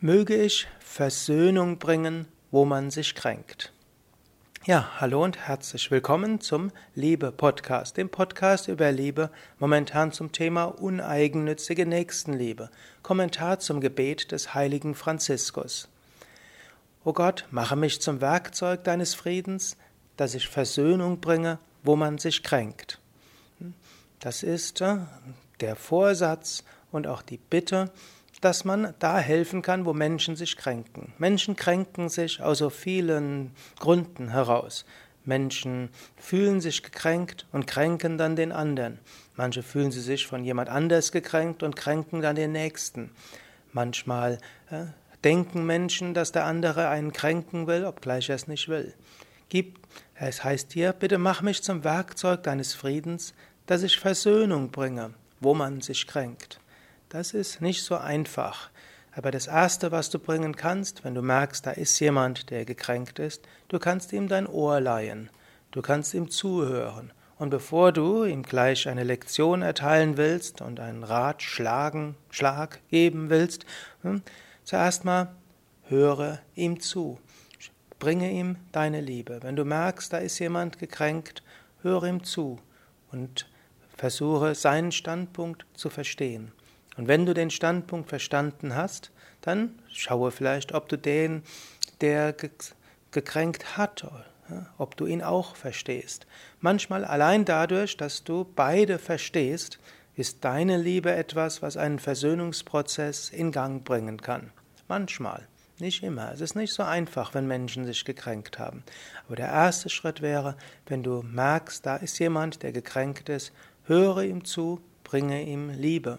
Möge ich Versöhnung bringen, wo man sich kränkt. Ja, hallo und herzlich willkommen zum Liebe-Podcast, dem Podcast über Liebe, momentan zum Thema uneigennützige Nächstenliebe, Kommentar zum Gebet des heiligen Franziskus. O Gott, mache mich zum Werkzeug deines Friedens, dass ich Versöhnung bringe, wo man sich kränkt. Das ist äh, der Vorsatz und auch die Bitte, dass man da helfen kann, wo Menschen sich kränken. Menschen kränken sich aus so vielen Gründen heraus. Menschen fühlen sich gekränkt und kränken dann den anderen. Manche fühlen sie sich von jemand anders gekränkt und kränken dann den Nächsten. Manchmal äh, denken Menschen, dass der andere einen kränken will, obgleich er es nicht will. Gib, es heißt hier, bitte mach mich zum Werkzeug deines Friedens, dass ich Versöhnung bringe, wo man sich kränkt. Das ist nicht so einfach. Aber das Erste, was du bringen kannst, wenn du merkst, da ist jemand, der gekränkt ist, du kannst ihm dein Ohr leihen. Du kannst ihm zuhören. Und bevor du ihm gleich eine Lektion erteilen willst und einen Rat schlagen, Schlag geben willst, hm, zuerst mal höre ihm zu. Bringe ihm deine Liebe. Wenn du merkst, da ist jemand gekränkt, höre ihm zu und versuche seinen Standpunkt zu verstehen. Und wenn du den Standpunkt verstanden hast, dann schaue vielleicht, ob du den, der gekränkt hat, ob du ihn auch verstehst. Manchmal allein dadurch, dass du beide verstehst, ist deine Liebe etwas, was einen Versöhnungsprozess in Gang bringen kann. Manchmal, nicht immer. Es ist nicht so einfach, wenn Menschen sich gekränkt haben. Aber der erste Schritt wäre, wenn du merkst, da ist jemand, der gekränkt ist, höre ihm zu, bringe ihm Liebe.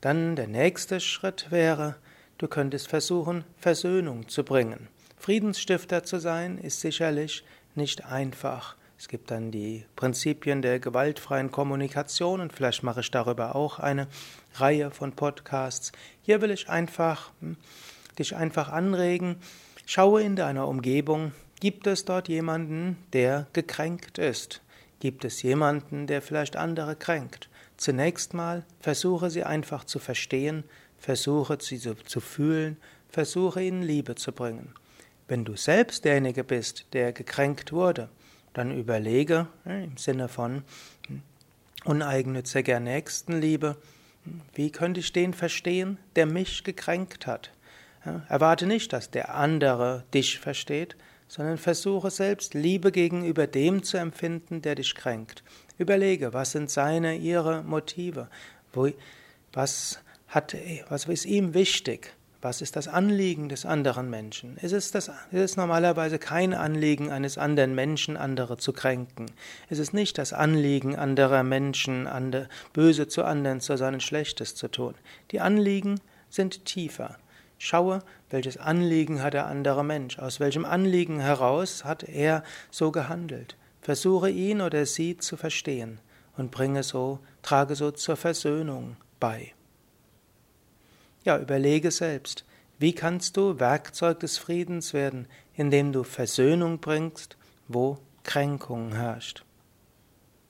Dann der nächste Schritt wäre, du könntest versuchen, Versöhnung zu bringen. Friedensstifter zu sein ist sicherlich nicht einfach. Es gibt dann die Prinzipien der gewaltfreien Kommunikation und vielleicht mache ich darüber auch eine Reihe von Podcasts. Hier will ich einfach hm, dich einfach anregen, schaue in deiner Umgebung, gibt es dort jemanden, der gekränkt ist? Gibt es jemanden, der vielleicht andere kränkt? Zunächst mal versuche sie einfach zu verstehen, versuche sie zu, zu fühlen, versuche ihnen Liebe zu bringen. Wenn du selbst derjenige bist, der gekränkt wurde, dann überlege im Sinne von hm, uneigennütziger Nächstenliebe, wie könnte ich den verstehen, der mich gekränkt hat? Erwarte nicht, dass der andere dich versteht, sondern versuche selbst Liebe gegenüber dem zu empfinden, der dich kränkt. Überlege, was sind seine, ihre Motive? Wo, was, hat, was ist ihm wichtig? Was ist das Anliegen des anderen Menschen? Ist es, ist es normalerweise kein Anliegen eines anderen Menschen, andere zu kränken? Ist es nicht das Anliegen anderer Menschen, andere, böse zu anderen zu sein Schlechtes zu tun? Die Anliegen sind tiefer. Schaue, welches Anliegen hat der andere Mensch, aus welchem Anliegen heraus hat er so gehandelt. Versuche ihn oder sie zu verstehen und bringe so, trage so zur Versöhnung bei. Ja, überlege selbst, wie kannst du Werkzeug des Friedens werden, indem du Versöhnung bringst, wo Kränkung herrscht.